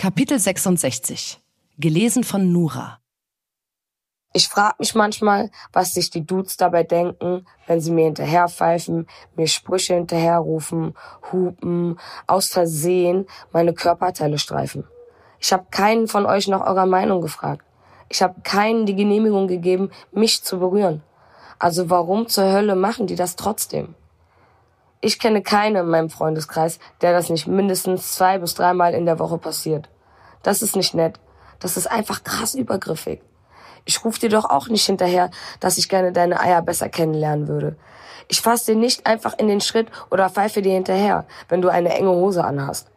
Kapitel 66. Gelesen von Nura. Ich frage mich manchmal, was sich die Dudes dabei denken, wenn sie mir hinterherpfeifen, mir Sprüche hinterherrufen, hupen, aus Versehen meine Körperteile streifen. Ich habe keinen von euch nach eurer Meinung gefragt. Ich habe keinen die Genehmigung gegeben, mich zu berühren. Also warum zur Hölle machen die das trotzdem? Ich kenne keinen in meinem Freundeskreis, der das nicht mindestens zwei bis dreimal in der Woche passiert. Das ist nicht nett. Das ist einfach krass übergriffig. Ich ruf dir doch auch nicht hinterher, dass ich gerne deine Eier besser kennenlernen würde. Ich fass dir nicht einfach in den Schritt oder pfeife dir hinterher, wenn du eine enge Hose anhast.